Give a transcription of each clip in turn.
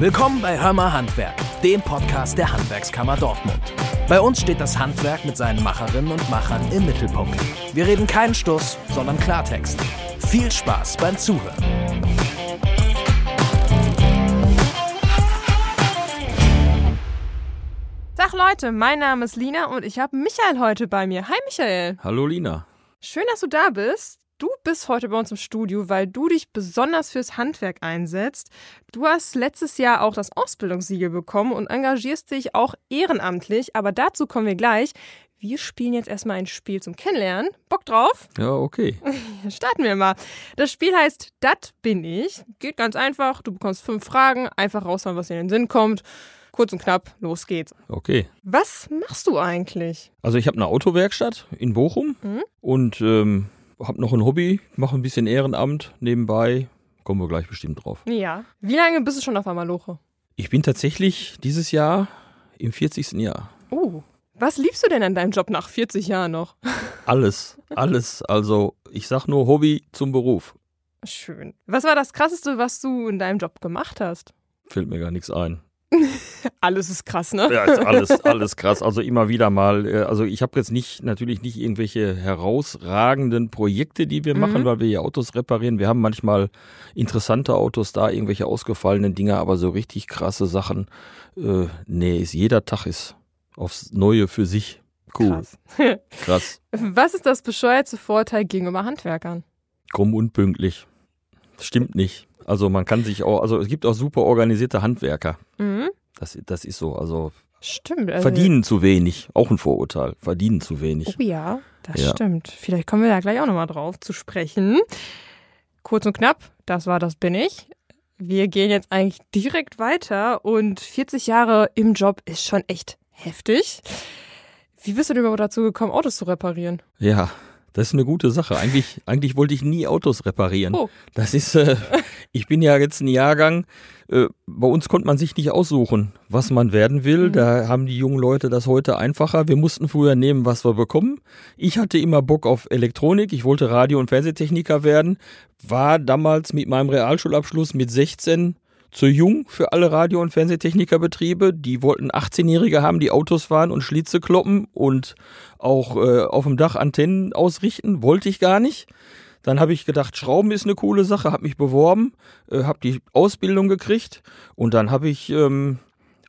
Willkommen bei Hörmer Handwerk, dem Podcast der Handwerkskammer Dortmund. Bei uns steht das Handwerk mit seinen Macherinnen und Machern im Mittelpunkt. Wir reden keinen Stuss, sondern Klartext. Viel Spaß beim Zuhören. Tag Leute, mein Name ist Lina und ich habe Michael heute bei mir. Hi Michael. Hallo Lina. Schön, dass du da bist. Du bist heute bei uns im Studio, weil du dich besonders fürs Handwerk einsetzt. Du hast letztes Jahr auch das Ausbildungssiegel bekommen und engagierst dich auch ehrenamtlich, aber dazu kommen wir gleich. Wir spielen jetzt erstmal ein Spiel zum Kennenlernen. Bock drauf? Ja, okay. Starten wir mal. Das Spiel heißt Dat bin ich. Geht ganz einfach. Du bekommst fünf Fragen, einfach raushauen, was dir in den Sinn kommt. Kurz und knapp, los geht's. Okay. Was machst du eigentlich? Also ich habe eine Autowerkstatt in Bochum Mhm. und ähm, habe noch ein Hobby, mache ein bisschen Ehrenamt nebenbei. Kommen wir gleich bestimmt drauf. Ja. Wie lange bist du schon auf Amaloche? Ich bin tatsächlich dieses Jahr im 40. Jahr. Oh. Was liebst du denn an deinem Job nach 40 Jahren noch? Alles, alles. Also ich sag nur Hobby zum Beruf. Schön. Was war das Krasseste, was du in deinem Job gemacht hast? Fällt mir gar nichts ein. Alles ist krass, ne? Ja, ist alles, alles krass. Also immer wieder mal. äh, Also ich habe jetzt nicht, natürlich nicht irgendwelche herausragenden Projekte, die wir Mhm. machen, weil wir hier Autos reparieren. Wir haben manchmal interessante Autos da, irgendwelche ausgefallenen Dinge, aber so richtig krasse Sachen. Äh, nee, ist, jeder Tag ist aufs Neue für sich. Cool. Krass. Krass. Was ist das bescheuerte Vorteil gegenüber Handwerkern? Krumm und pünktlich. Stimmt nicht. Also man kann sich auch, also es gibt auch super organisierte Handwerker. Mhm. Das, das ist so. Also Stimmt. Also, verdienen zu wenig. Auch ein Vorurteil. Verdienen zu wenig. Oh ja, das Ja. stimmt. Vielleicht kommen wir da gleich auch nochmal drauf zu sprechen. Kurz und knapp, das war das bin ich. Wir gehen jetzt eigentlich direkt weiter und 40 Jahre im Job ist schon echt heftig. Wie bist du denn überhaupt dazu gekommen, Autos zu reparieren? Ja, das ist eine gute Sache. Eigentlich, eigentlich wollte ich nie Autos reparieren. Oh. Das ist, äh, ich bin ja jetzt ein Jahrgang, äh, bei uns konnte man sich nicht aussuchen, was man werden will. Mhm. Da haben die jungen Leute das heute einfacher. Wir mussten früher nehmen, was wir bekommen. Ich hatte immer Bock auf Elektronik. Ich wollte Radio- und Fernsehtechniker werden. War damals mit meinem Realschulabschluss mit 16 zu jung für alle Radio- und Fernsehtechnikerbetriebe. Die wollten 18-Jährige haben, die Autos fahren und Schlitze kloppen und auch äh, auf dem Dach Antennen ausrichten. Wollte ich gar nicht. Dann habe ich gedacht, Schrauben ist eine coole Sache, habe mich beworben, äh, habe die Ausbildung gekriegt und dann habe ich ähm,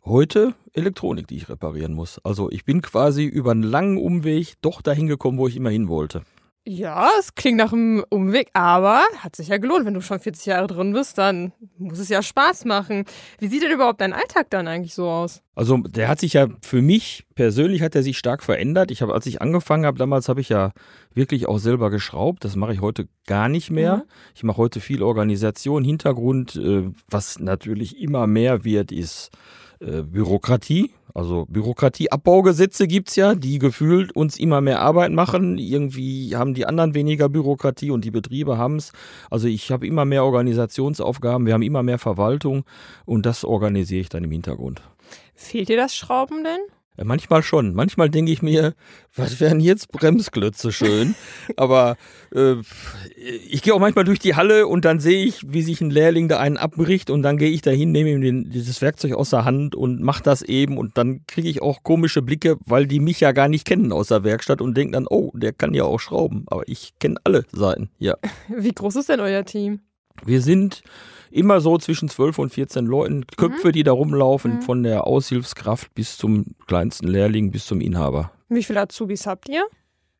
heute Elektronik, die ich reparieren muss. Also ich bin quasi über einen langen Umweg doch dahin gekommen, wo ich immer hin wollte. Ja, es klingt nach einem Umweg, aber hat sich ja gelohnt. Wenn du schon 40 Jahre drin bist, dann muss es ja Spaß machen. Wie sieht denn überhaupt dein Alltag dann eigentlich so aus? Also der hat sich ja für mich persönlich hat er sich stark verändert. Ich habe, als ich angefangen habe, damals habe ich ja wirklich auch selber geschraubt. Das mache ich heute gar nicht mehr. Mhm. Ich mache heute viel Organisation, Hintergrund. Äh, was natürlich immer mehr wird, ist äh, Bürokratie. Also Bürokratieabbaugesetze gibt's ja, die gefühlt uns immer mehr Arbeit machen. Irgendwie haben die anderen weniger Bürokratie und die Betriebe haben's. Also ich habe immer mehr Organisationsaufgaben, wir haben immer mehr Verwaltung und das organisiere ich dann im Hintergrund. Fehlt dir das Schrauben denn? Ja, Manchmal schon. Manchmal denke ich mir, was wären jetzt Bremsklötze schön? Aber äh, ich gehe auch manchmal durch die Halle und dann sehe ich, wie sich ein Lehrling da einen abbricht und dann gehe ich dahin, nehme ihm den, dieses Werkzeug aus der Hand und mache das eben und dann kriege ich auch komische Blicke, weil die mich ja gar nicht kennen aus der Werkstatt und denken dann, oh, der kann ja auch schrauben. Aber ich kenne alle Seiten, ja. Wie groß ist denn euer Team? Wir sind immer so zwischen 12 und 14 Leuten, Köpfe, die da rumlaufen, Mhm. von der Aushilfskraft bis zum kleinsten Lehrling, bis zum Inhaber. Wie viele Azubis habt ihr?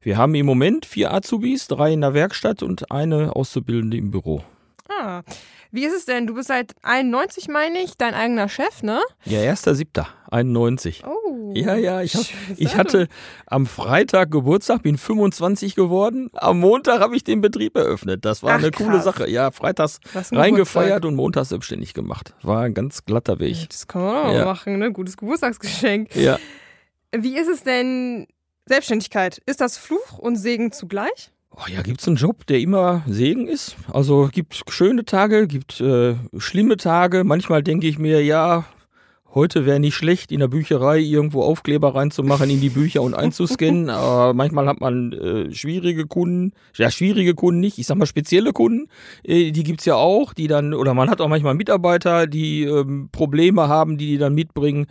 Wir haben im Moment vier Azubis, drei in der Werkstatt und eine Auszubildende im Büro. Ah, wie ist es denn? Du bist seit 91, meine ich, dein eigener Chef, ne? Ja, 1.7., Oh. Ja, ja, ich, hab, ich hatte am Freitag Geburtstag, bin 25 geworden. Am Montag habe ich den Betrieb eröffnet. Das war Ach, eine coole krass. Sache. Ja, freitags reingefeiert Geburtstag. und montags selbstständig gemacht. War ein ganz glatter Weg. Das kann man auch Ja. machen, ne? Gutes Geburtstagsgeschenk. Ja. Wie ist es denn Selbstständigkeit? Ist das Fluch und Segen zugleich? Oh ja, gibt's einen Job, der immer Segen ist? Also gibt schöne Tage, gibt äh, schlimme Tage. Manchmal denke ich mir, ja, Heute wäre nicht schlecht, in der Bücherei irgendwo Aufkleber reinzumachen in die Bücher und einzuscannen. Aber manchmal hat man äh, schwierige Kunden, ja schwierige Kunden nicht, ich sag mal spezielle Kunden, äh, die gibt's ja auch, die dann, oder man hat auch manchmal Mitarbeiter, die ähm, Probleme haben, die die dann mitbringen.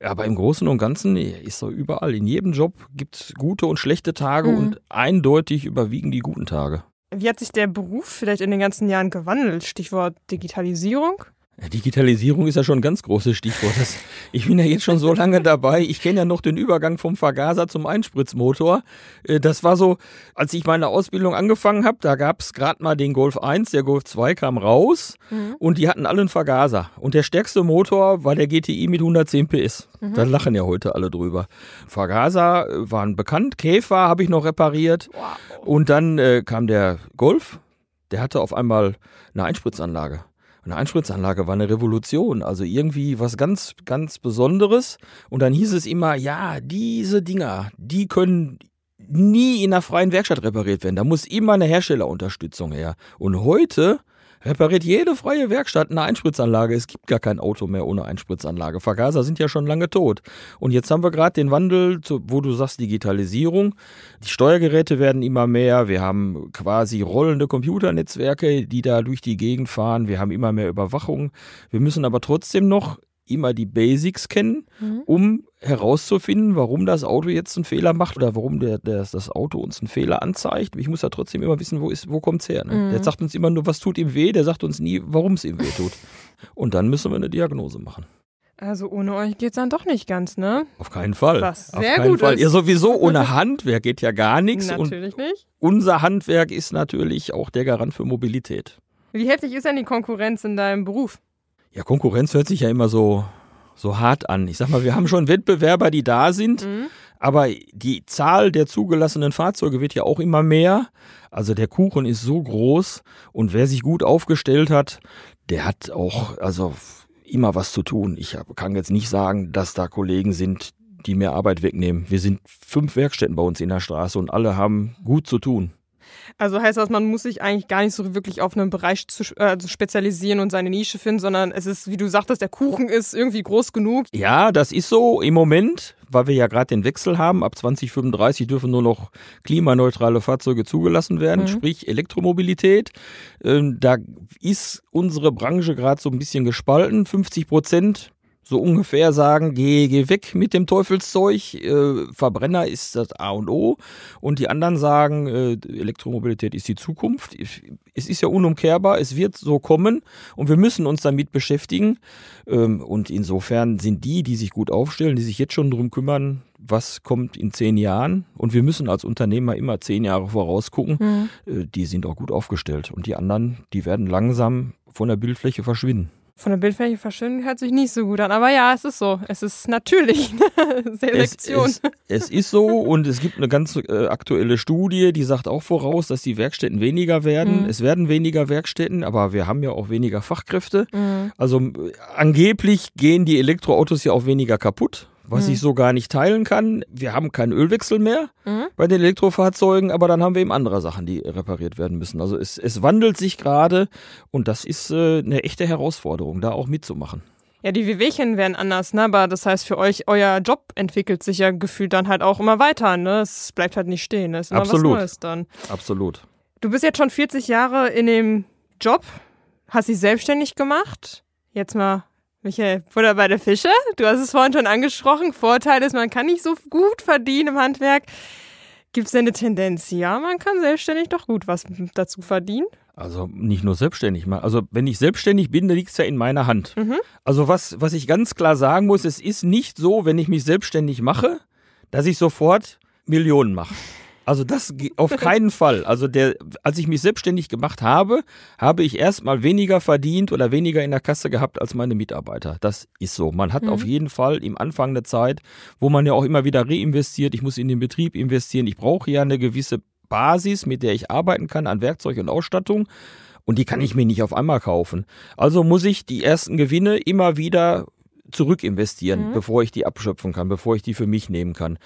Aber im Großen und Ganzen ist so überall, in jedem Job gibt's gute und schlechte Tage Mhm. und eindeutig überwiegen die guten Tage. Wie hat sich der Beruf vielleicht in den ganzen Jahren gewandelt? Stichwort Digitalisierung. Digitalisierung ist ja schon ein ganz großes Stichwort. Das, ich bin ja jetzt schon so lange dabei. Ich kenne ja noch den Übergang vom Vergaser zum Einspritzmotor. Äh, Das war so, als ich meine Ausbildung angefangen habe, da gab es gerade mal den Golf 1, der Golf 2 kam raus und die hatten alle einen Vergaser. Und der stärkste Motor war der GTI mit 110 PS. Da lachen ja heute alle drüber. Vergaser äh, waren bekannt, Käfer habe ich noch repariert. Und dann äh, kam der Golf, der hatte auf einmal eine Einspritzanlage. Eine Einspritzanlage war eine Revolution, also irgendwie was ganz, ganz Besonderes. Und dann hieß es immer, ja, diese Dinger, die können nie in einer freien Werkstatt repariert werden. Da muss immer eine Herstellerunterstützung her. Und heute repariert jede freie Werkstatt eine Einspritzanlage. Es gibt gar kein Auto mehr ohne Einspritzanlage. Vergaser sind ja schon lange tot. Und jetzt haben wir gerade den Wandel, zu, wo du sagst Digitalisierung. Die Steuergeräte werden immer mehr. Wir haben quasi rollende Computernetzwerke, die da durch die Gegend fahren. Wir haben immer mehr Überwachung. Wir müssen aber trotzdem noch immer die Basics kennen, um herauszufinden, warum das Auto jetzt einen Fehler macht oder warum der, der, das Auto uns einen Fehler anzeigt. Ich muss ja trotzdem immer wissen, wo, ist, wo kommt's her. Ne? Der sagt uns immer nur, was tut ihm weh, der sagt uns nie, warum es ihm weh tut. Und dann müssen wir eine Diagnose machen. Also ohne euch geht's dann doch nicht ganz, ne? Auf keinen Fall. Was Auf sehr keinen gut Fall. ist. Ja, sowieso ohne Handwerk geht ja gar nichts. Und Natürlich nicht. unser Handwerk ist natürlich auch der Garant für Mobilität. Wie heftig ist denn die Konkurrenz in deinem Beruf? Ja, Konkurrenz hört sich ja immer so, so hart an. Ich sag mal, wir haben schon Wettbewerber, die da sind, Mhm. aber die Zahl der zugelassenen Fahrzeuge wird ja auch immer mehr. Also der Kuchen ist so groß und wer sich gut aufgestellt hat, der hat auch also immer was zu tun. Ich kann jetzt nicht sagen, dass da Kollegen sind, die mir Arbeit wegnehmen. Wir sind fünf Werkstätten bei uns in der Straße und alle haben gut zu tun. Also heißt das, man muss sich eigentlich gar nicht so wirklich auf einen Bereich zu, äh, also spezialisieren und seine Nische finden, sondern es ist, wie du sagtest, der Kuchen ist irgendwie groß genug. Ja, das ist so im Moment, weil wir ja gerade den Wechsel haben. Ab 2035 dürfen nur noch klimaneutrale Fahrzeuge zugelassen werden, Mhm. sprich Elektromobilität. Ähm, da ist unsere Branche gerade so ein bisschen gespalten. 50 Prozent so ungefähr sagen, geh, geh weg mit dem Teufelszeug, äh, Verbrenner ist das A und O. Und die anderen sagen, äh, Elektromobilität ist die Zukunft. Es ist ja unumkehrbar, es wird so kommen und wir müssen uns damit beschäftigen. Ähm, und insofern sind die, die sich gut aufstellen, die sich jetzt schon drum kümmern, was kommt in zehn Jahren. Und wir müssen als Unternehmer immer zehn Jahre vorausgucken. Äh, die sind auch gut aufgestellt. Und die anderen, die werden langsam von der Bildfläche verschwinden. Von der Bildfläche verschwinden hört sich nicht so gut an, aber ja, es ist so. Es ist natürlich Es, Selektion. es, es ist so und es gibt eine ganz äh, aktuelle Studie, die sagt auch voraus, dass die Werkstätten weniger werden. Mhm. Es werden weniger Werkstätten, aber wir haben ja auch weniger Fachkräfte. Mhm. Also äh, angeblich gehen die Elektroautos ja auch weniger kaputt, was Mhm. ich so gar nicht teilen kann. Wir haben keinen Ölwechsel mehr Mhm. bei den Elektrofahrzeugen, aber dann haben wir eben andere Sachen, die repariert werden müssen. Also es, es wandelt sich gerade und das ist äh, eine echte Herausforderung, da auch mitzumachen. Ja, die Wehwehchen werden anders, ne? Aber das heißt für euch, euer Job entwickelt sich ja gefühlt dann halt auch immer weiter, ne? Es bleibt halt nicht stehen, es ist immer Absolut. was Neues dann. Absolut. Du bist jetzt schon 40 Jahre in dem Job, hast dich selbstständig gemacht. Jetzt mal, Michael, Butter bei der Fische. Du hast es vorhin schon angesprochen. Vorteil ist, man kann nicht so gut verdienen im Handwerk. Gibt es denn eine Tendenz? Ja, man kann selbstständig doch gut was dazu verdienen. Also nicht nur selbstständig. Also wenn ich selbstständig bin, dann liegt es ja in meiner Hand. Mhm. Also was, was ich ganz klar sagen muss, es ist nicht so, wenn ich mich selbstständig mache, dass ich sofort Millionen mache. Also das auf keinen Fall. Also der, als ich mich selbstständig gemacht habe, habe ich erstmal weniger verdient oder weniger in der Kasse gehabt als meine Mitarbeiter. Das ist so. Man hat Mhm. auf jeden Fall im Anfang der Zeit, wo man ja auch immer wieder reinvestiert, ich muss in den Betrieb investieren, ich brauche ja eine gewisse Basis, mit der ich arbeiten kann an Werkzeug und Ausstattung. Und die kann ich mir nicht auf einmal kaufen. Also muss ich die ersten Gewinne immer wieder zurück investieren, Mhm. bevor ich die abschöpfen kann, bevor ich die für mich nehmen kann.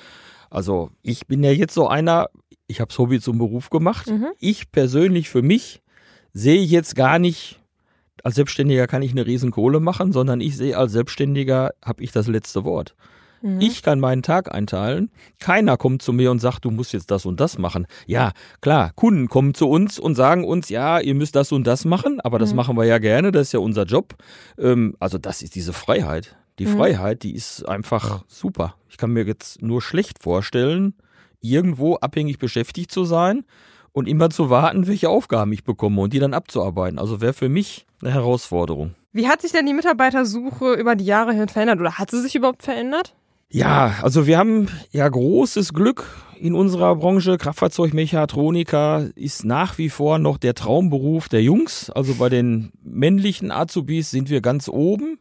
Also ich bin ja jetzt so einer, ich habe Hobby zum Beruf gemacht. Mhm. Ich persönlich für mich sehe jetzt gar nicht als Selbstständiger kann ich eine riesen Kohle machen, sondern ich sehe, als Selbstständiger habe ich das letzte Wort. Mhm. Ich kann meinen Tag einteilen. Keiner kommt zu mir und sagt, du musst jetzt das und das machen. Ja, klar, Kunden kommen zu uns und sagen uns, ja, ihr müsst das und das machen, aber das mhm. machen wir ja gerne, das ist ja unser Job. Ähm, also das ist diese Freiheit. Die mhm. Freiheit, die ist einfach super. Ich kann mir jetzt nur schlecht vorstellen, irgendwo abhängig beschäftigt zu sein und immer zu warten, welche Aufgaben ich bekomme und die dann abzuarbeiten. Also wäre für mich eine Herausforderung. Wie hat sich denn die Mitarbeitersuche über die Jahre hin verändert oder hat sie sich überhaupt verändert? Ja, also wir haben ja großes Glück in unserer Branche. Kraftfahrzeugmechatroniker ist nach wie vor noch der Traumberuf der Jungs. Also bei den männlichen Azubis sind wir ganz oben.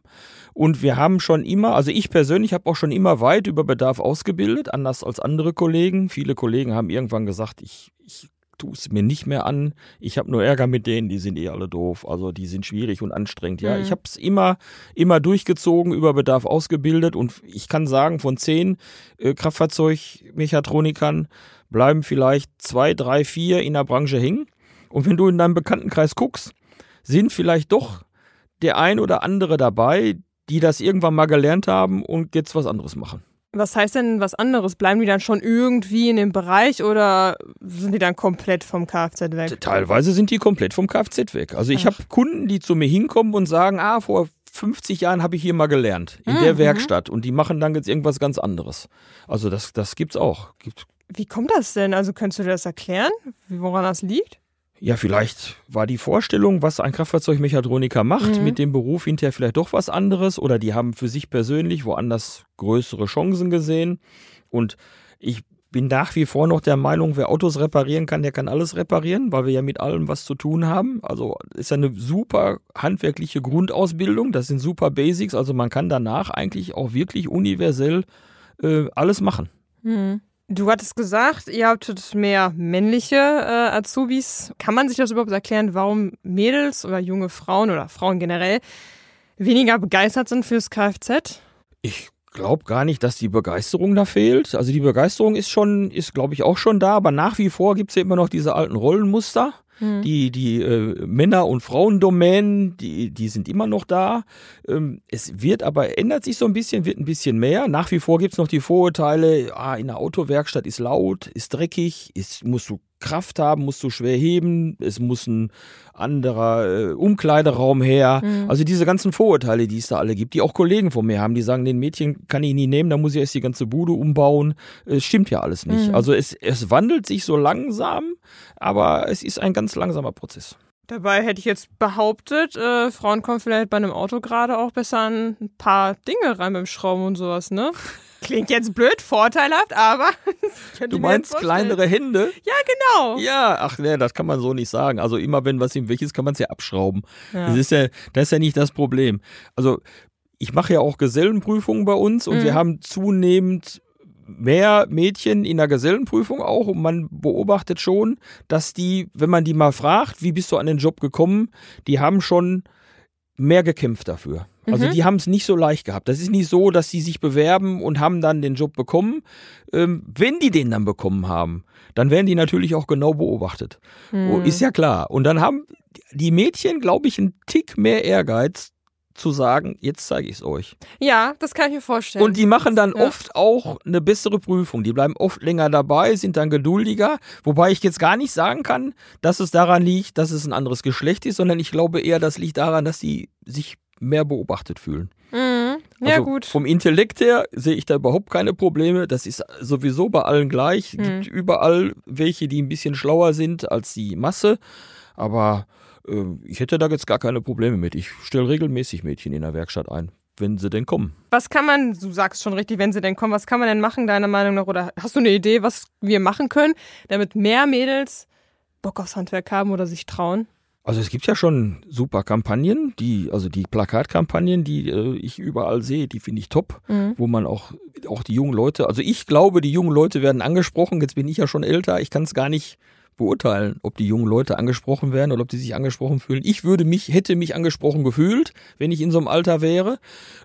Und wir haben schon immer, also ich persönlich habe auch schon immer weit über Bedarf ausgebildet, anders als andere Kollegen. Viele Kollegen haben irgendwann gesagt, ich, ich tue es mir nicht mehr an. Ich habe nur Ärger mit denen, die sind eh alle doof. Also die sind schwierig und anstrengend. Ja, mhm. ich habe es immer, immer durchgezogen, über Bedarf ausgebildet und ich kann sagen, von zehn äh, Kraftfahrzeugmechatronikern bleiben vielleicht zwei, drei, vier in der Branche hängen. Und wenn du in deinem Bekanntenkreis guckst, sind vielleicht doch der ein oder andere dabei, die das irgendwann mal gelernt haben und jetzt was anderes machen. Was heißt denn was anderes? Bleiben die dann schon irgendwie in dem Bereich oder sind die dann komplett vom Kfz weg? Teilweise sind die komplett vom Kfz weg. Also ich habe Kunden, die zu mir hinkommen und sagen, ah, vor 50 Jahren habe ich hier mal gelernt, in mhm. der Werkstatt. Und die machen dann jetzt irgendwas ganz anderes. Also das, das es auch. Gibt Wie kommt das denn? Also könntest du dir das erklären, woran das liegt? Ja, vielleicht war die Vorstellung, was ein Kraftfahrzeugmechatroniker macht, mhm. mit dem Beruf hinterher vielleicht doch was anderes oder die haben für sich persönlich woanders größere Chancen gesehen. Und ich bin nach wie vor noch der Meinung, wer Autos reparieren kann, der kann alles reparieren, weil wir ja mit allem was zu tun haben. Also ist eine super handwerkliche Grundausbildung, das sind super Basics, also man kann danach eigentlich auch wirklich universell äh, alles machen. Mhm. Du hattest gesagt, ihr habt mehr männliche äh, Azubis. Kann man sich das überhaupt erklären, warum Mädels oder junge Frauen oder Frauen generell weniger begeistert sind fürs Kfz? Ich glaube gar nicht, dass die Begeisterung da fehlt. Also die Begeisterung ist schon, ist glaube ich auch schon da, aber nach wie vor gibt es ja immer noch diese alten Rollenmuster. Mhm. Die, die äh, Männer- und Frauendomänen, die, die sind immer noch da. Ähm, es wird aber, ändert sich so ein bisschen, wird ein bisschen mehr. Nach wie vor gibt es noch die Vorurteile, ah, in der Autowerkstatt ist laut, ist dreckig, ist, musst du Kraft haben, musst du schwer heben, es muss ein anderer äh, Umkleideraum her. Mhm. Also diese ganzen Vorurteile, die es da alle gibt, die auch Kollegen von mir haben, die sagen, den Mädchen kann ich nie nehmen, da muss ich erst die ganze Bude umbauen. Es stimmt ja alles nicht. Mhm. Also es, es wandelt sich so langsam, aber es ist ein ganz langsamer Prozess. Dabei hätte ich jetzt behauptet, äh, Frauen kommen vielleicht bei einem Auto gerade auch besser an ein paar Dinge rein beim Schrauben und sowas, ne? Klingt jetzt blöd, vorteilhaft, aber. du meinst kleinere Hände? Ja, genau. Ja, ach ne, das kann man so nicht sagen. Also immer wenn was ihm weg ist, kann man es ja abschrauben. Ja. Das ist ja, das ist ja nicht das Problem. Also ich mache ja auch Gesellenprüfungen bei uns und mhm. wir haben zunehmend mehr Mädchen in der Gesellenprüfung auch und man beobachtet schon, dass die, wenn man die mal fragt, wie bist du an den Job gekommen, die haben schon mehr gekämpft dafür. Also mhm. die haben es nicht so leicht gehabt. Das ist nicht so, dass sie sich bewerben und haben dann den Job bekommen. Ähm, wenn die den dann bekommen haben, dann werden die natürlich auch genau beobachtet. Mhm. Ist ja klar. Und dann haben die Mädchen, glaube ich, einen Tick mehr Ehrgeiz zu sagen, jetzt zeige ich es euch. Ja, das kann ich mir vorstellen. Und die machen dann ja. oft auch eine bessere Prüfung. Die bleiben oft länger dabei, sind dann geduldiger. Wobei ich jetzt gar nicht sagen kann, dass es daran liegt, dass es ein anderes Geschlecht ist, sondern ich glaube eher, das liegt daran, dass sie sich mehr beobachtet fühlen. Mhm. Ja, also gut. Vom Intellekt her sehe ich da überhaupt keine Probleme. Das ist sowieso bei allen gleich. Es mhm. gibt überall welche, die ein bisschen schlauer sind als die Masse. Aber ich hätte da jetzt gar keine Probleme mit. Ich stelle regelmäßig Mädchen in der Werkstatt ein, wenn sie denn kommen. Was kann man, du sagst schon richtig, wenn sie denn kommen, was kann man denn machen, deiner Meinung nach? Oder hast du eine Idee, was wir machen können, damit mehr Mädels Bock aufs Handwerk haben oder sich trauen? Also es gibt ja schon super Kampagnen, die, also die Plakatkampagnen, die äh, ich überall sehe, die finde ich top, mhm. wo man auch, auch die jungen Leute, also ich glaube, die jungen Leute werden angesprochen, jetzt bin ich ja schon älter, ich kann es gar nicht beurteilen, ob die jungen Leute angesprochen werden oder ob die sich angesprochen fühlen. Ich würde mich, hätte mich angesprochen gefühlt, wenn ich in so einem Alter wäre.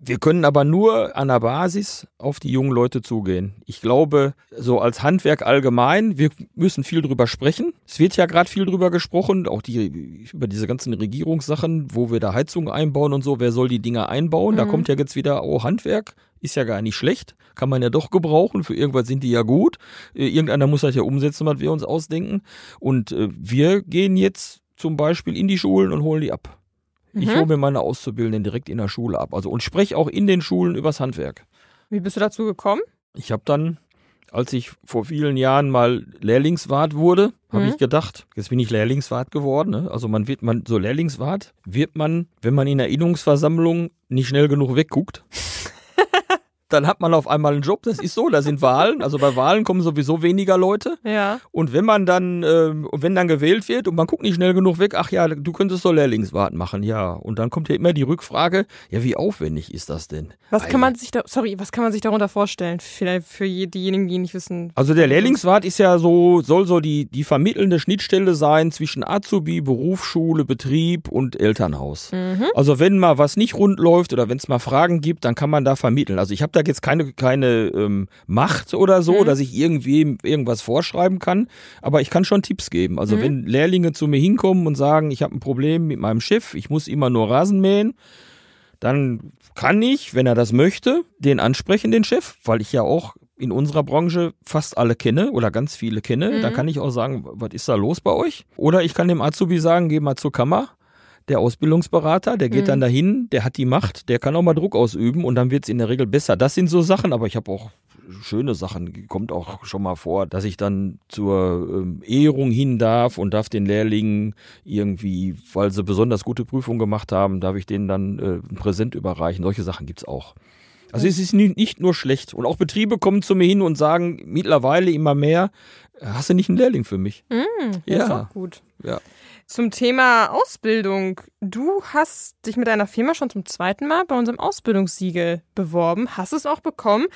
Wir können aber nur an der Basis auf die jungen Leute zugehen. Ich glaube, so als Handwerk allgemein, wir müssen viel drüber sprechen. Es wird ja gerade viel drüber gesprochen, auch die, über diese ganzen Regierungssachen, wo wir da Heizungen einbauen und so. Wer soll die Dinger einbauen? Mhm. Da kommt ja jetzt wieder, oh, Handwerk ist ja gar nicht schlecht, kann man ja doch gebrauchen, für irgendwas sind die ja gut. Äh, irgendeiner muss das ja umsetzen, was wir uns ausdenken. Und äh, wir gehen jetzt zum Beispiel in die Schulen und holen die ab. Mhm. Ich hole mir meine Auszubildenden direkt in der Schule ab. Also und spreche auch in den Schulen übers Handwerk. Wie bist du dazu gekommen? Ich habe dann, als ich vor vielen Jahren mal Lehrlingswart wurde, habe mhm. ich gedacht, jetzt bin ich Lehrlingswart geworden. Ne? Also man wird man so Lehrlingswart wird man, wenn man in Erinnerungsversammlungen nicht schnell genug wegguckt. dann hat man auf einmal einen Job. Das ist so, da sind Wahlen. Also bei Wahlen kommen sowieso weniger Leute. Ja. Und wenn man dann, äh, wenn dann gewählt wird und man guckt nicht schnell genug weg, ach ja, du könntest so Lehrlingswart machen, ja. Und dann kommt ja immer die Rückfrage, ja, wie aufwendig ist das denn? Was kann man sich da, sorry, was kann man sich darunter vorstellen? Vielleicht für diejenigen, die nicht wissen. Also der Lehrlingswart ist ja so, soll so die, die vermittelnde Schnittstelle sein zwischen Azubi, Berufsschule, Betrieb und Elternhaus. Mhm. Also wenn mal was nicht rund läuft oder wenn es mal Fragen gibt, dann kann man da vermitteln. Also ich habe da sage jetzt keine, keine ähm, Macht oder so, mhm. dass ich irgendwie irgendwas vorschreiben kann, aber ich kann schon Tipps geben. Also mhm. wenn Lehrlinge zu mir hinkommen und sagen, ich habe ein Problem mit meinem Chef, ich muss immer nur Rasen mähen, dann kann ich, wenn er das möchte, den ansprechen, den Chef, weil ich ja auch in unserer Branche fast alle kenne oder ganz viele kenne. Mhm. Dann kann ich auch sagen, was ist da los bei euch? Oder ich kann dem Azubi sagen, geh mal zur Kammer der Ausbildungsberater, der geht mhm. dann dahin, der hat die Macht, der kann auch mal Druck ausüben und dann wird es in der Regel besser. Das sind so Sachen, aber ich habe auch schöne Sachen. Kommt auch schon mal vor, dass ich dann zur ähm, Ehrung hin darf und darf den Lehrlingen irgendwie, weil sie besonders gute Prüfungen gemacht haben, darf ich denen dann äh, ein Präsent überreichen. Solche Sachen gibt es auch. Also es ist nicht nur schlecht. Und auch Betriebe kommen zu mir hin und sagen mittlerweile immer mehr, hast du nicht einen Lehrling für mich? Mm, ja, gut. Ja. Zum Thema Ausbildung. Du hast dich mit deiner Firma schon zum zweiten Mal bei unserem Ausbildungssiegel beworben, hast es auch bekommen.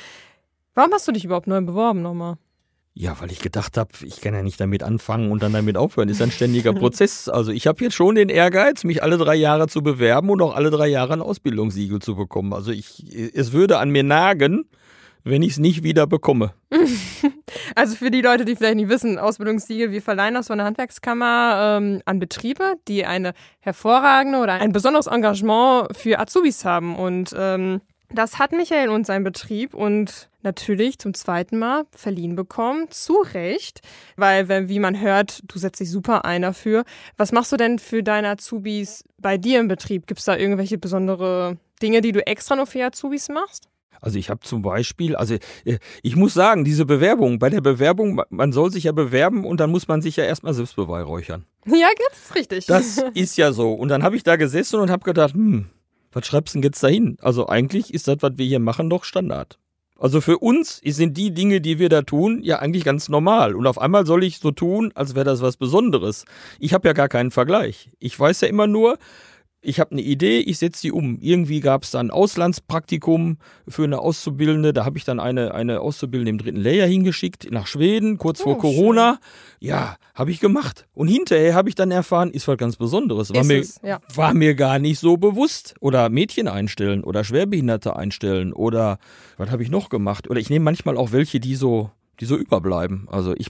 Warum hast du dich überhaupt neu beworben nochmal? Ja, weil ich gedacht habe, ich kann ja nicht damit anfangen und dann damit aufhören. Das ist ein ständiger Prozess. Also ich habe jetzt schon den Ehrgeiz, mich alle drei Jahre zu bewerben und auch alle drei Jahre ein Ausbildungssiegel zu bekommen. Also ich, es würde an mir nagen, wenn ich es nicht wieder bekomme. Also für die Leute, die vielleicht nicht wissen, Ausbildungssiegel, wir verleihen das von der Handwerkskammer ähm, an Betriebe, die eine hervorragende oder ein besonderes Engagement für Azubis haben. Und ähm, das hat Michael und sein Betrieb und natürlich zum zweiten Mal verliehen bekommen. Zu Recht, weil, wenn, wie man hört, du setzt dich super ein dafür. Was machst du denn für deine Azubis bei dir im Betrieb? Gibt es da irgendwelche besondere Dinge, die du extra nur für Azubis machst? Also ich habe zum Beispiel, also äh, ich muss sagen, diese Bewerbung, bei der Bewerbung, man soll sich ja bewerben und dann muss man sich ja erstmal selbst beweihräuchern. Ja, ganz richtig. Das ist ja so. Und dann habe ich da gesessen und habe gedacht, hm, was schreibst du denn jetzt dahin? Also eigentlich ist das, was wir hier machen, doch Standard. Also für uns sind die Dinge, die wir da tun, ja eigentlich ganz normal. Und auf einmal soll ich so tun, als wäre das was Besonderes. Ich habe ja gar keinen Vergleich. Ich weiß ja immer nur, ich habe eine Idee, ich setze sie um. Irgendwie gab es dann Auslandspraktikum für eine Auszubildende. Da habe ich dann eine, eine Auszubildende im dritten Layer hingeschickt nach Schweden, kurz oh, vor Corona. Schön. Ja, habe ich gemacht. Und hinterher habe ich dann erfahren, ist was ganz Besonderes. War, mir, es, ja. war mir gar nicht so bewusst. Oder Mädchen einstellen oder Schwerbehinderte einstellen oder was habe ich noch gemacht? Oder ich nehme manchmal auch welche, die so die so überbleiben. Also ich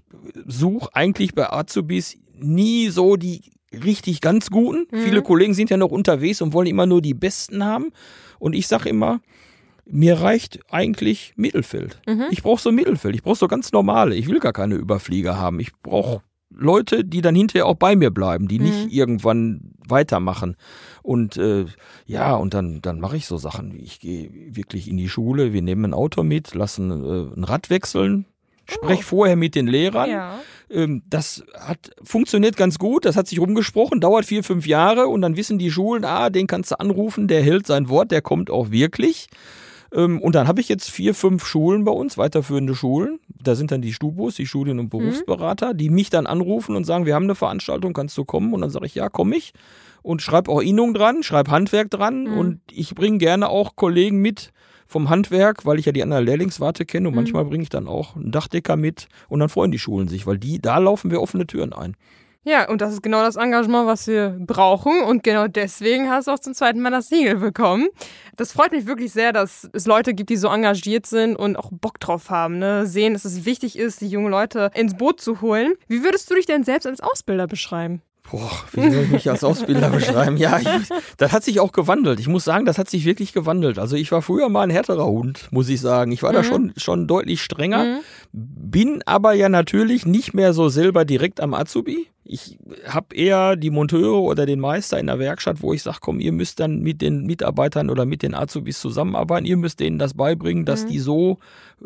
suche eigentlich bei Azubis nie so die richtig ganz guten. Mhm. Viele Kollegen sind ja noch unterwegs und wollen immer nur die Besten haben. Und ich sage immer, mir reicht eigentlich Mittelfeld. Mhm. Ich brauche so Mittelfeld. Ich brauche so ganz normale. Ich will gar keine Überflieger haben. Ich brauche Leute, die dann hinterher auch bei mir bleiben, die mhm. nicht irgendwann weitermachen. Und äh, ja, und dann, dann mache ich so Sachen. Ich gehe wirklich in die Schule, wir nehmen ein Auto mit, lassen äh, ein Rad wechseln, Sprech oh. vorher mit den Lehrern. Ja. Ähm, das hat funktioniert ganz gut. Das hat sich rumgesprochen, dauert vier, fünf Jahre und dann wissen die Schulen, ah, den kannst du anrufen, der hält sein Wort, der kommt auch wirklich. Ähm, und dann habe ich jetzt vier, fünf Schulen bei uns, weiterführende Schulen. Da sind dann die Stubos, die Studien- und mhm. Berufsberater, mhm. die mich dann anrufen und sagen, wir haben eine Veranstaltung, kannst du kommen? Und dann sage ich, ja, komme ich. Und schreib auch Innung dran, schreib Handwerk dran mhm. und ich bringe gerne auch Kollegen mit, vom Handwerk, weil ich ja die anderen Lehrlingswarte kenne und Mhm. manchmal bringe ich dann auch einen Dachdecker mit und dann freuen die Schulen sich, weil die, da laufen wir offene Türen ein. Ja, und das ist genau das Engagement, was wir brauchen. Und genau deswegen hast du auch zum zweiten Mal das Siegel bekommen. Das freut mich wirklich sehr, dass es Leute gibt, die so engagiert sind und auch Bock drauf haben. Ne? Sehen, dass es wichtig ist, die jungen Leute ins Boot zu holen. Wie würdest du dich denn selbst als Ausbilder beschreiben? Boah, wie soll ich mich als Ausbilder beschreiben? Ja, ich, das hat sich auch gewandelt. Ich muss sagen, das hat sich wirklich gewandelt. Also ich war früher mal ein härterer Hund, muss ich sagen. Ich war da schon, schon deutlich strenger, bin aber ja natürlich nicht mehr so selber direkt am Azubi. Ich habe eher die Monteure oder den Meister in der Werkstatt, wo ich sage, komm, ihr müsst dann mit den Mitarbeitern oder mit den Azubis zusammenarbeiten. Ihr müsst denen das beibringen, dass die so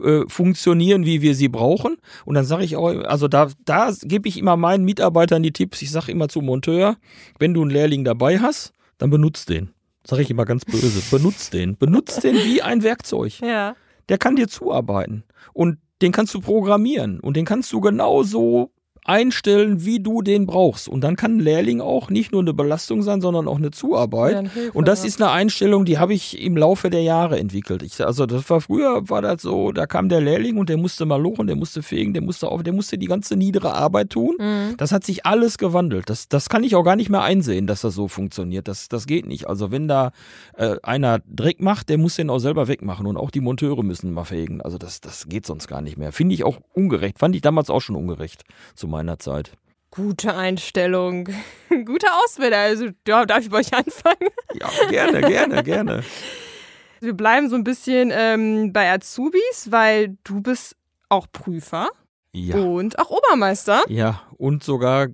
äh, funktionieren, wie wir sie brauchen. Und dann sage ich auch, also da, da gebe ich immer meinen Mitarbeitern die Tipps. Ich sage immer zum Monteur, wenn du einen Lehrling dabei hast, dann benutzt den. Sage ich immer ganz böse. Benutzt den. Benutzt den wie ein Werkzeug. Ja. Der kann dir zuarbeiten. Und den kannst du programmieren. Und den kannst du genauso einstellen, wie du den brauchst. Und dann kann ein Lehrling auch nicht nur eine Belastung sein, sondern auch eine Zuarbeit. Ja, Hilfe, und das ja. ist eine Einstellung, die habe ich im Laufe der Jahre entwickelt. Ich, also das war früher, war das so, da kam der Lehrling und der musste mal lochen, der musste fegen, der musste auf, der musste die ganze niedere Arbeit tun. Mhm. Das hat sich alles gewandelt. Das, das kann ich auch gar nicht mehr einsehen, dass das so funktioniert. Das, das geht nicht. Also wenn da äh, einer Dreck macht, der muss den auch selber wegmachen. Und auch die Monteure müssen mal fegen. Also das, das geht sonst gar nicht mehr. Finde ich auch ungerecht. Fand ich damals auch schon ungerecht zu meiner Zeit. Gute Einstellung. Guter Ausbilder. Also, ja, darf ich bei euch anfangen? Ja, gerne, gerne, gerne. Wir bleiben so ein bisschen ähm, bei Azubis, weil du bist auch Prüfer Ja. und auch Obermeister. Ja, und sogar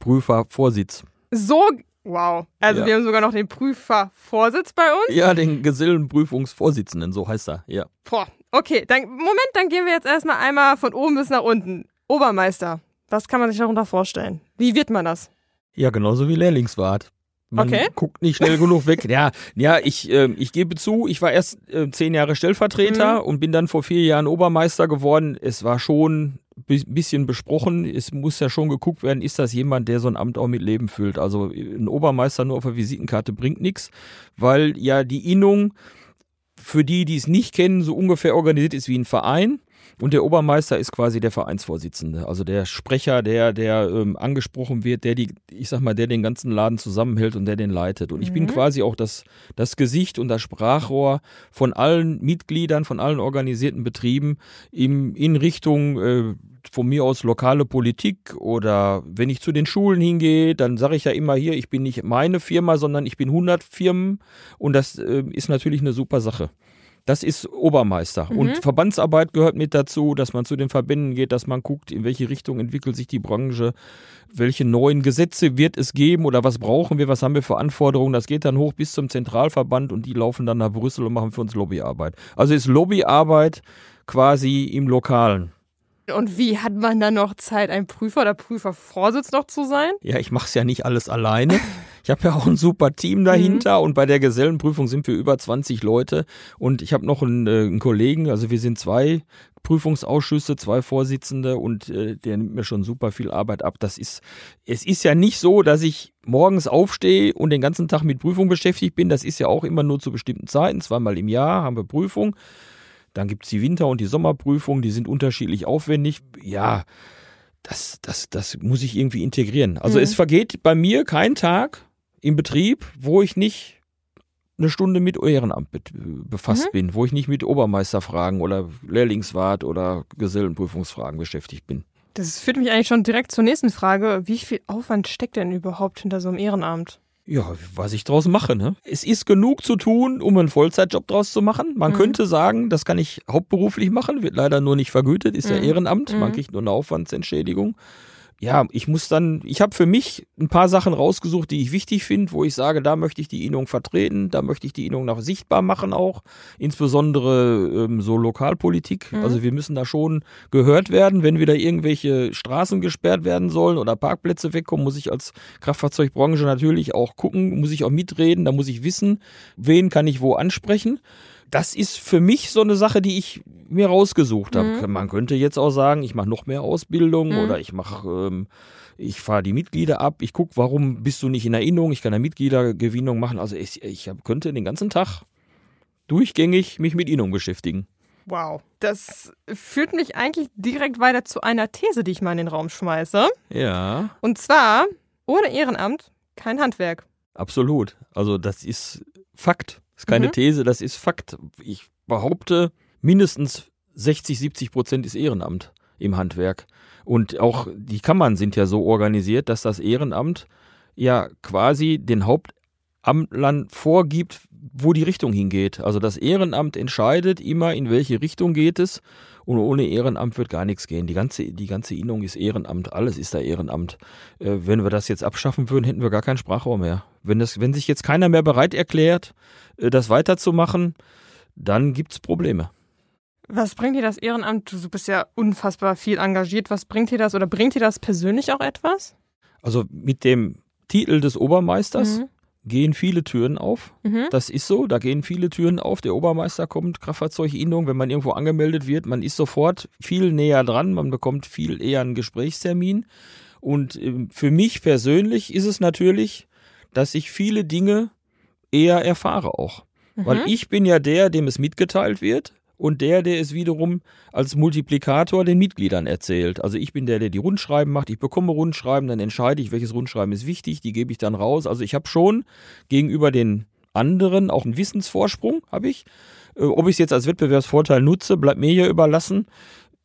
Prüfervorsitz. So, wow. Also Ja. wir haben sogar noch den Prüfervorsitz bei uns. Ja, den Gesellenprüfungsvorsitzenden, so heißt er. Ja. Boah, okay, dann, Moment, dann gehen wir jetzt erstmal einmal von oben bis nach unten. Obermeister, was kann man sich darunter vorstellen? Wie wird man das? Ja, genauso wie Lehrlingswart. Man Okay. guckt nicht schnell genug weg. Ja, ja ich, äh, ich gebe zu, ich war erst äh, zehn Jahre Stellvertreter und bin dann vor vier Jahren Obermeister geworden. Es war schon ein bisschen besprochen. Es muss ja schon geguckt werden, ist das jemand, der so ein Amt auch mit Leben füllt. Also ein Obermeister nur auf der Visitenkarte bringt nichts, weil ja die Innung für die, die es nicht kennen, so ungefähr organisiert ist wie ein Verein. Und der Obermeister ist quasi der Vereinsvorsitzende, also der Sprecher, der, der ähm, angesprochen wird, der die, ich sag mal, der den ganzen Laden zusammenhält und der den leitet. Und ich bin quasi auch das, das Gesicht und das Sprachrohr von allen Mitgliedern, von allen organisierten Betrieben im, in Richtung äh, von mir aus lokale Politik oder wenn ich zu den Schulen hingehe, dann sage ich ja immer hier, ich bin nicht meine Firma, sondern ich bin 100 Firmen und das äh, ist natürlich eine super Sache. Das ist Obermeister. Und Verbandsarbeit gehört mit dazu, dass man zu den Verbänden geht, dass man guckt, in welche Richtung entwickelt sich die Branche, welche neuen Gesetze wird es geben oder was brauchen wir, was haben wir für Anforderungen. Das geht dann hoch bis zum Zentralverband und die laufen dann nach Brüssel und machen für uns Lobbyarbeit. Also ist Lobbyarbeit quasi im Lokalen. Und wie hat man dann noch Zeit, ein Prüfer oder Prüfervorsitz noch zu sein? Ja, ich mache es ja nicht alles alleine. Ich habe ja auch ein super Team dahinter und bei der Gesellenprüfung sind wir über 20 Leute und ich habe noch einen, äh, einen Kollegen, also wir sind zwei Prüfungsausschüsse, zwei Vorsitzende und äh, der nimmt mir schon super viel Arbeit ab. Das ist, es ist ja nicht so, dass ich morgens aufstehe und den ganzen Tag mit Prüfung beschäftigt bin. Das ist ja auch immer nur zu bestimmten Zeiten. Zweimal im Jahr haben wir Prüfung. Dann gibt's die Winter- und die Sommerprüfung, die sind unterschiedlich aufwendig. Ja, das, das, das muss ich irgendwie integrieren. Also Mhm. es vergeht bei mir kein Tag im Betrieb, wo ich nicht eine Stunde mit Ehrenamt be befasst Mhm. bin, wo ich nicht mit Obermeisterfragen oder Lehrlingswart oder Gesellenprüfungsfragen beschäftigt bin. Das führt mich eigentlich schon direkt zur nächsten Frage. Wie viel Aufwand steckt denn überhaupt hinter so einem Ehrenamt? Ja, was ich draus mache, ne? Es ist genug zu tun, um einen Vollzeitjob draus zu machen. Man Mhm. könnte sagen, das kann ich hauptberuflich machen, wird leider nur nicht vergütet, ist ja Mhm. Ehrenamt, man Mhm. kriegt nur eine Aufwandsentschädigung. Ja, ich muss dann, ich habe für mich ein paar Sachen rausgesucht, die ich wichtig finde, wo ich sage, da möchte ich die Innung vertreten, da möchte ich die Innung nach sichtbar machen auch, insbesondere ähm, so Lokalpolitik. Mhm. Also wir müssen da schon gehört werden, wenn wieder irgendwelche Straßen gesperrt werden sollen oder Parkplätze wegkommen, muss ich als Kraftfahrzeugbranche natürlich auch gucken, muss ich auch mitreden, da muss ich wissen, wen kann ich wo ansprechen. Das ist für mich so eine Sache, die ich mir rausgesucht habe. Mhm. Man könnte jetzt auch sagen, ich mache noch mehr Ausbildung Mhm. oder ich mache, ähm, ich fahre die Mitglieder ab, ich gucke, warum bist du nicht in Erinnerung, ich kann eine Mitgliedergewinnung machen. Also ich, ich könnte den ganzen Tag durchgängig mich mit Innung beschäftigen. Wow. Das führt mich eigentlich direkt weiter zu einer These, die ich mal in den Raum schmeiße. Ja. Und zwar, ohne Ehrenamt kein Handwerk. Absolut. Also das ist Fakt. Das ist keine Mhm. These, das ist Fakt. Ich behaupte, mindestens 60, 70 Prozent ist Ehrenamt im Handwerk. Und auch die Kammern sind ja so organisiert, dass das Ehrenamt ja quasi den Hauptamtlern vorgibt, wo die Richtung hingeht. Also das Ehrenamt entscheidet immer, in welche Richtung geht es. Und ohne Ehrenamt wird gar nichts gehen. Die ganze, die ganze Innung ist Ehrenamt. Alles ist da Ehrenamt. Äh, wenn wir das jetzt abschaffen würden, hätten wir gar keinen Sprachraum mehr. Wenn, das, wenn sich jetzt keiner mehr bereit erklärt, äh, das weiterzumachen, dann gibt's Probleme. Was bringt dir das Ehrenamt? Du bist ja unfassbar viel engagiert. Was bringt dir das oder bringt dir das persönlich auch etwas? Also mit dem Titel des Obermeisters Mhm. Gehen viele Türen auf. Mhm. Das ist so, da gehen viele Türen auf. Der Obermeister kommt, Kraftfahrzeuginnung, wenn man irgendwo angemeldet wird, man ist sofort viel näher dran, man bekommt viel eher einen Gesprächstermin. Und ähm, für mich persönlich ist es natürlich, dass ich viele Dinge eher erfahre auch. Weil Mhm. ich bin ja der, dem es mitgeteilt wird und der, der es wiederum als Multiplikator den Mitgliedern erzählt. Also ich bin der, der die Rundschreiben macht. Ich bekomme Rundschreiben, dann entscheide ich, welches Rundschreiben ist wichtig, die gebe ich dann raus. Also ich habe schon gegenüber den anderen auch einen Wissensvorsprung, habe ich. Äh, Ob ich es jetzt als Wettbewerbsvorteil nutze, bleibt mir hier überlassen.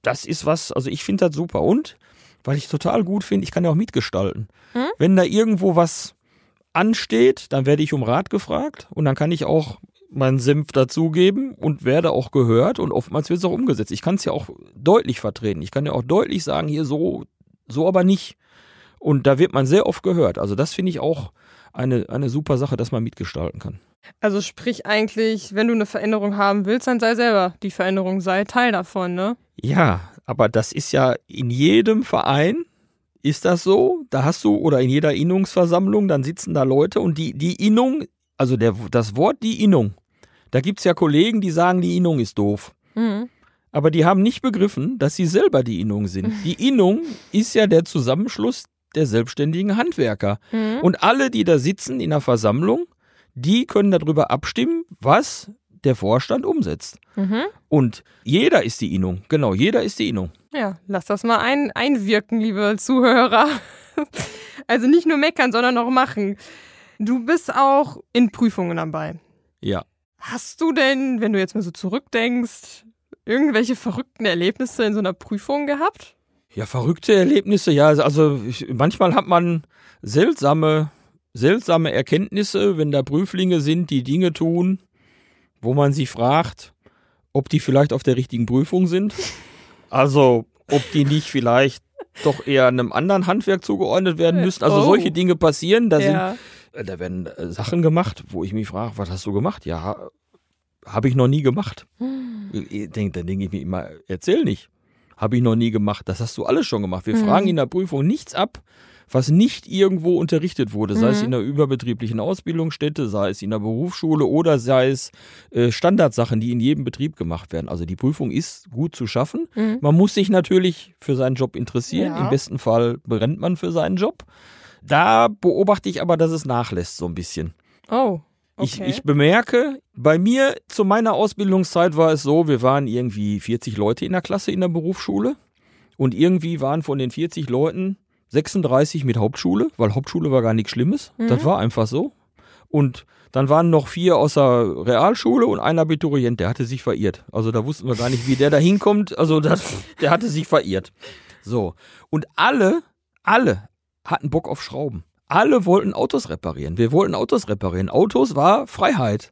Das ist was, also ich finde das super. Und weil ich total gut finde, ich kann ja auch mitgestalten. Hm? Wenn da irgendwo was ansteht, dann werde ich um Rat gefragt und dann kann ich auch meinen Senf dazugeben und werde auch gehört und oftmals wird es auch umgesetzt. Ich kann es ja auch deutlich vertreten. Ich kann ja auch deutlich sagen, hier so, so aber nicht. Und da wird man sehr oft gehört. Also das finde ich auch eine, eine super Sache, dass man mitgestalten kann. Also sprich eigentlich, wenn du eine Veränderung haben willst, dann sei selber die Veränderung, sei Teil davon, ne? Ja, aber das ist ja in jedem Verein ist das so. Da hast du oder in jeder Innungsversammlung, dann sitzen da Leute und die, die Innung, also der, das Wort die Innung, da gibt's ja Kollegen, die sagen, die Innung ist doof. Mhm. Aber die haben nicht begriffen, dass sie selber die Innung sind. Die Innung ist ja der Zusammenschluss der selbstständigen Handwerker. Mhm. Und alle, die da sitzen in der Versammlung, die können darüber abstimmen, was der Vorstand umsetzt. Mhm. Und jeder ist die Innung. Genau, jeder ist die Innung. Ja, lass das mal ein, einwirken, liebe Zuhörer. Also nicht nur meckern, sondern auch machen. Du bist auch in Prüfungen dabei. Ja. Hast du denn, wenn du jetzt mal so zurückdenkst, irgendwelche verrückten Erlebnisse in so einer Prüfung gehabt? Ja, verrückte Erlebnisse, ja. Also ich, manchmal hat man seltsame, seltsame Erkenntnisse, wenn da Prüflinge sind, die Dinge tun, wo man sich fragt, ob die vielleicht auf der richtigen Prüfung sind. Also, ob die nicht vielleicht doch eher einem anderen Handwerk zugeordnet werden müssen. Also Oh. solche Dinge passieren, da sind ja. Äh, Da werden äh, Sachen gemacht, wo ich mich frage, was hast du gemacht? Ja, habe ich noch nie gemacht. Ich denk, dann denke ich mir immer, erzähl nicht. Habe ich noch nie gemacht. Das hast du alles schon gemacht. Wir Mhm. fragen in der Prüfung nichts ab, was nicht irgendwo unterrichtet wurde, sei es Mhm. in der überbetrieblichen Ausbildungsstätte, sei es in der Berufsschule oder sei es äh, Standardsachen, die in jedem Betrieb gemacht werden. Also die Prüfung ist gut zu schaffen. Mhm. Man muss sich natürlich für seinen Job interessieren. Ja. Im besten Fall brennt man für seinen Job. Da beobachte ich aber, dass es nachlässt so ein bisschen. Oh. Ich, Okay. ich bemerke, bei mir zu meiner Ausbildungszeit war es so, wir waren irgendwie 40 Leute in der Klasse in der Berufsschule und irgendwie waren von den 40 Leuten 36 mit Hauptschule, weil Hauptschule war gar nichts Schlimmes. Mhm. Das war einfach so. Und dann waren noch vier aus der Realschule und ein Abiturient, der hatte sich verirrt. Also da wussten wir gar nicht, wie der da hinkommt. Also das, der hatte sich verirrt. So. Und alle, alle hatten Bock auf Schrauben. Alle wollten Autos reparieren. Wir wollten Autos reparieren. Autos war Freiheit.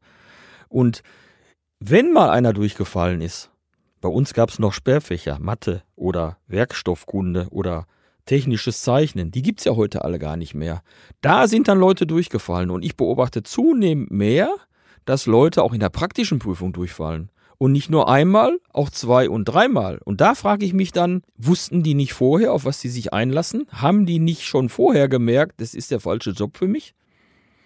Und wenn mal einer durchgefallen ist, bei uns gab es noch Sperrfächer, Mathe oder Werkstoffkunde oder technisches Zeichnen, die gibt's ja heute alle gar nicht mehr. Da sind dann Leute durchgefallen und ich beobachte zunehmend mehr, dass Leute auch in der praktischen Prüfung durchfallen. Und nicht nur einmal, auch zwei und dreimal. Und da frage ich mich dann, wussten die nicht vorher, auf was sie sich einlassen? Haben die nicht schon vorher gemerkt, das ist der falsche Job für mich?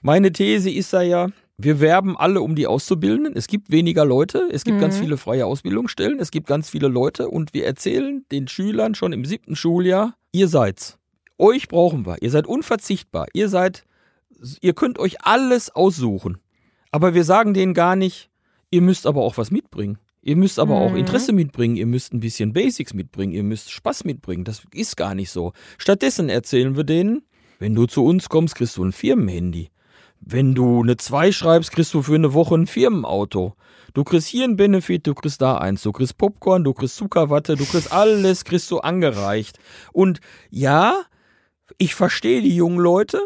Meine These ist da ja, wir werben alle um die Auszubildenden. Es gibt weniger Leute, es gibt Mhm. ganz viele freie Ausbildungsstellen, es gibt ganz viele Leute und wir erzählen den Schülern schon im siebten Schuljahr, ihr seid's. Euch brauchen wir. Ihr seid unverzichtbar. Ihr seid, ihr könnt euch alles aussuchen. Aber wir sagen denen gar nicht, Ihr müsst aber auch was mitbringen. Ihr müsst aber auch Interesse mitbringen, ihr müsst ein bisschen Basics mitbringen, ihr müsst Spaß mitbringen. Das ist gar nicht so. Stattdessen erzählen wir denen, wenn du zu uns kommst, kriegst du ein Firmenhandy. Wenn du eine 2 schreibst, kriegst du für eine Woche ein Firmenauto. Du kriegst hier einen Benefit, du kriegst da eins. Du kriegst Popcorn, du kriegst Zuckerwatte, du kriegst alles, kriegst du angereicht. Und ja, ich verstehe die jungen Leute,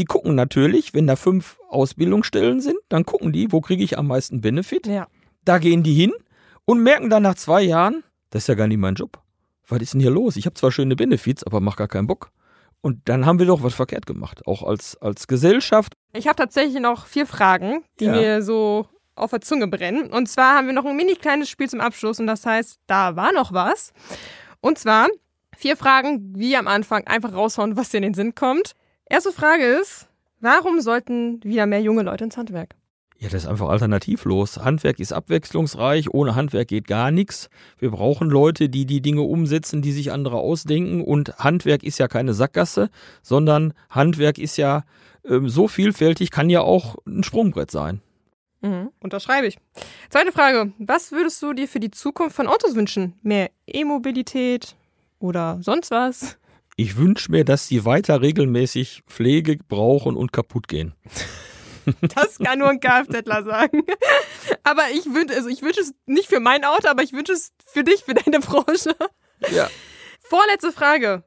die gucken natürlich, wenn da fünf Ausbildungsstellen sind, dann gucken die, wo kriege ich am meisten Benefit. Ja. Da gehen die hin und merken dann nach zwei Jahren, das ist ja gar nicht mein Job. Was ist denn hier los? Ich habe zwar schöne Benefits, aber mach gar keinen Bock. Und dann haben wir doch was verkehrt gemacht, auch als, als Gesellschaft. Ich habe tatsächlich noch vier Fragen, die Ja. mir so auf der Zunge brennen. Und zwar haben wir noch ein mini kleines Spiel zum Abschluss und das heißt, da war noch was. Und zwar vier Fragen, wie am Anfang, einfach raushauen, was dir in den Sinn kommt. Erste Frage ist, warum sollten wieder mehr junge Leute ins Handwerk? Ja, das ist einfach alternativlos. Handwerk ist abwechslungsreich, ohne Handwerk geht gar nichts. Wir brauchen Leute, die die Dinge umsetzen, die sich andere ausdenken. Und Handwerk ist ja keine Sackgasse, sondern Handwerk ist ja ähm, so vielfältig, kann ja auch ein Sprungbrett sein. Mhm. Unterschreibe ich. Zweite Frage, was würdest du dir für die Zukunft von Autos wünschen? Mehr E-Mobilität oder sonst was? Ich wünsche mir, dass sie weiter regelmäßig Pflege brauchen und kaputt gehen. Das kann nur ein Kfzler sagen. Aber ich wünsche, also ich wünsche es nicht für mein Auto, aber ich wünsche es für dich, für deine Branche. Ja. Vorletzte Frage.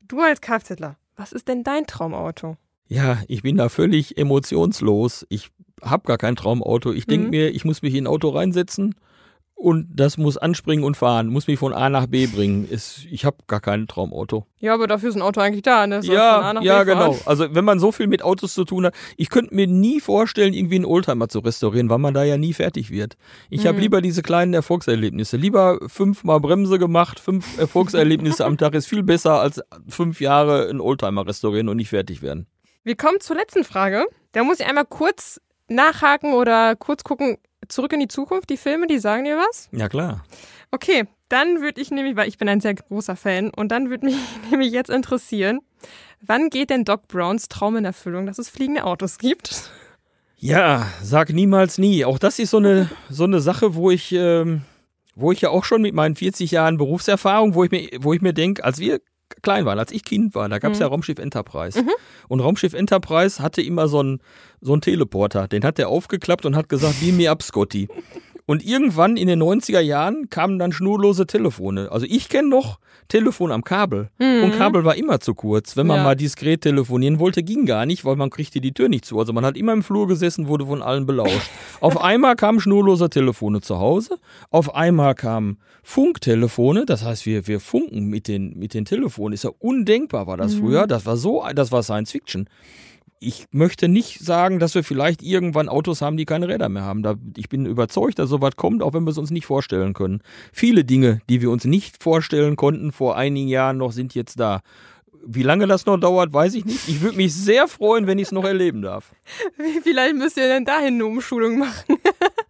Du als Kfzler, was ist denn dein Traumauto? Ja, ich bin da völlig emotionslos. Ich habe gar kein Traumauto. Ich denke Mhm. mir, ich muss mich in ein Auto reinsetzen und das muss anspringen und fahren, muss mich von A nach B bringen. Ist, ich habe gar kein Traumauto. Ja, aber dafür ist ein Auto eigentlich da, ne? A ja, ja, B fahren. genau. Also wenn man so viel mit Autos zu tun hat, ich könnte mir nie vorstellen, irgendwie einen Oldtimer zu restaurieren, weil man da ja nie fertig wird. Ich habe Mhm. lieber diese kleinen Erfolgserlebnisse. Lieber fünfmal Bremse gemacht, fünf Erfolgserlebnisse am Tag ist viel besser als fünf Jahre einen Oldtimer restaurieren und nicht fertig werden. Wir kommen zur letzten Frage. Da muss ich einmal kurz nachhaken oder kurz gucken. Zurück in die Zukunft, die Filme, die sagen dir was? Ja klar. Okay, dann würde ich nämlich, weil ich bin ein sehr großer Fan, und dann würde mich nämlich jetzt interessieren, wann geht denn Doc Browns Traum in Erfüllung, dass es fliegende Autos gibt? Ja, sag niemals nie. Auch das ist so eine, so eine Sache, wo ich, ähm, wo ich ja auch schon mit meinen 40 Jahren Berufserfahrung, wo ich mir, wo ich mir denke, als wir klein waren, als ich Kind war, da gab es Mhm. ja Raumschiff Enterprise. Und Raumschiff Enterprise hatte immer so einen so einen Teleporter. Den hat der aufgeklappt und hat gesagt, beam me up, Scotty. Und irgendwann in den 90er Jahren kamen dann schnurlose Telefone. Also ich kenne noch Telefon am Kabel. Und Kabel war immer zu kurz. Wenn man Ja. mal diskret telefonieren wollte, ging gar nicht, weil man kriegte die Tür nicht zu. Also man hat immer im Flur gesessen, wurde von allen belauscht. Auf einmal kamen schnurlose Telefone zu Hause. Auf einmal kamen Funktelefone. Das heißt, wir, wir funken mit den, mit den Telefonen. Ist ja undenkbar, war das früher. Das war so, das war Science Fiction ich möchte nicht sagen, dass wir vielleicht irgendwann Autos haben, die keine Räder mehr haben. Da, ich bin überzeugt, dass sowas kommt, auch wenn wir es uns nicht vorstellen können. Viele Dinge, die wir uns nicht vorstellen konnten vor einigen Jahren noch, sind jetzt da. Wie lange das noch dauert, weiß ich nicht. Ich würde mich sehr freuen, wenn ich es noch erleben darf. Vielleicht müsst ihr denn dahin eine Umschulung machen.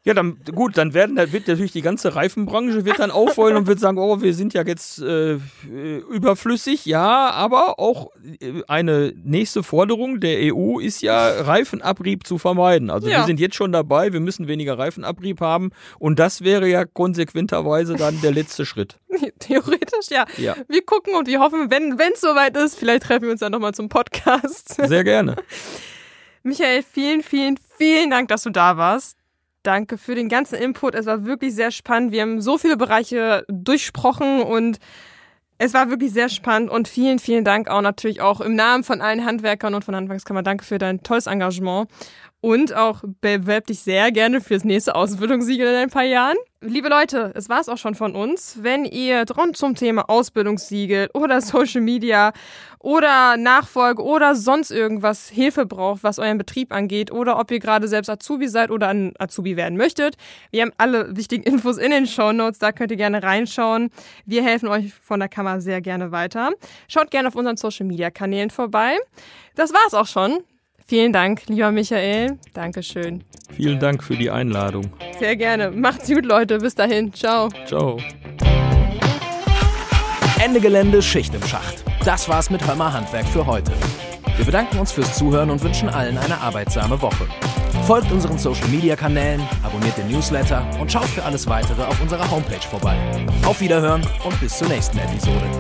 Ja, dann gut, dann werden, dann wird natürlich die ganze Reifenbranche wird dann aufheulen und wird sagen, oh, wir sind ja jetzt äh, äh, überflüssig, ja, aber auch äh, eine nächste Forderung der EU ist ja Reifenabrieb zu vermeiden. Also Ja. wir sind jetzt schon dabei, wir müssen weniger Reifenabrieb haben und das wäre ja konsequenterweise dann der letzte Schritt. Theoretisch, ja. Ja, Wir gucken und wir hoffen, wenn es soweit ist, vielleicht treffen wir uns dann nochmal zum Podcast. sehr gerne. Michael, vielen, vielen, vielen Dank, dass du da warst. Danke für den ganzen Input. Es war wirklich sehr spannend. Wir haben so viele Bereiche durchsprochen und es war wirklich sehr spannend. Und vielen, vielen Dank auch natürlich auch im Namen von allen Handwerkern und von Handwerkskammer. Danke für dein tolles Engagement. Und auch bewerb dich sehr gerne fürs nächste Ausbildungssiegel in ein paar Jahren. Liebe Leute, es war es auch schon von uns. Wenn ihr rund zum Thema Ausbildungssiegel oder Social Media oder Nachfolge oder sonst irgendwas Hilfe braucht, was euren Betrieb angeht oder ob ihr gerade selbst Azubi seid oder ein Azubi werden möchtet. Wir haben alle wichtigen Infos in den Show Notes, da könnt ihr gerne reinschauen. Wir helfen euch von der Kammer sehr gerne weiter. Schaut gerne auf unseren Social Media Kanälen vorbei. Das war's auch schon. Vielen Dank, lieber Michael. Dankeschön. Vielen Dank für die Einladung. Sehr gerne. Macht's gut, Leute. Bis dahin. Ciao. Ciao. Ende Gelände, Schicht im Schacht. Das war's mit Hörmer Handwerk für heute. Wir bedanken uns fürs Zuhören und wünschen allen eine arbeitsame Woche. Folgt unseren Social Media Kanälen, abonniert den Newsletter und schaut für alles weitere auf unserer Homepage vorbei. Auf Wiederhören und bis zur nächsten Episode.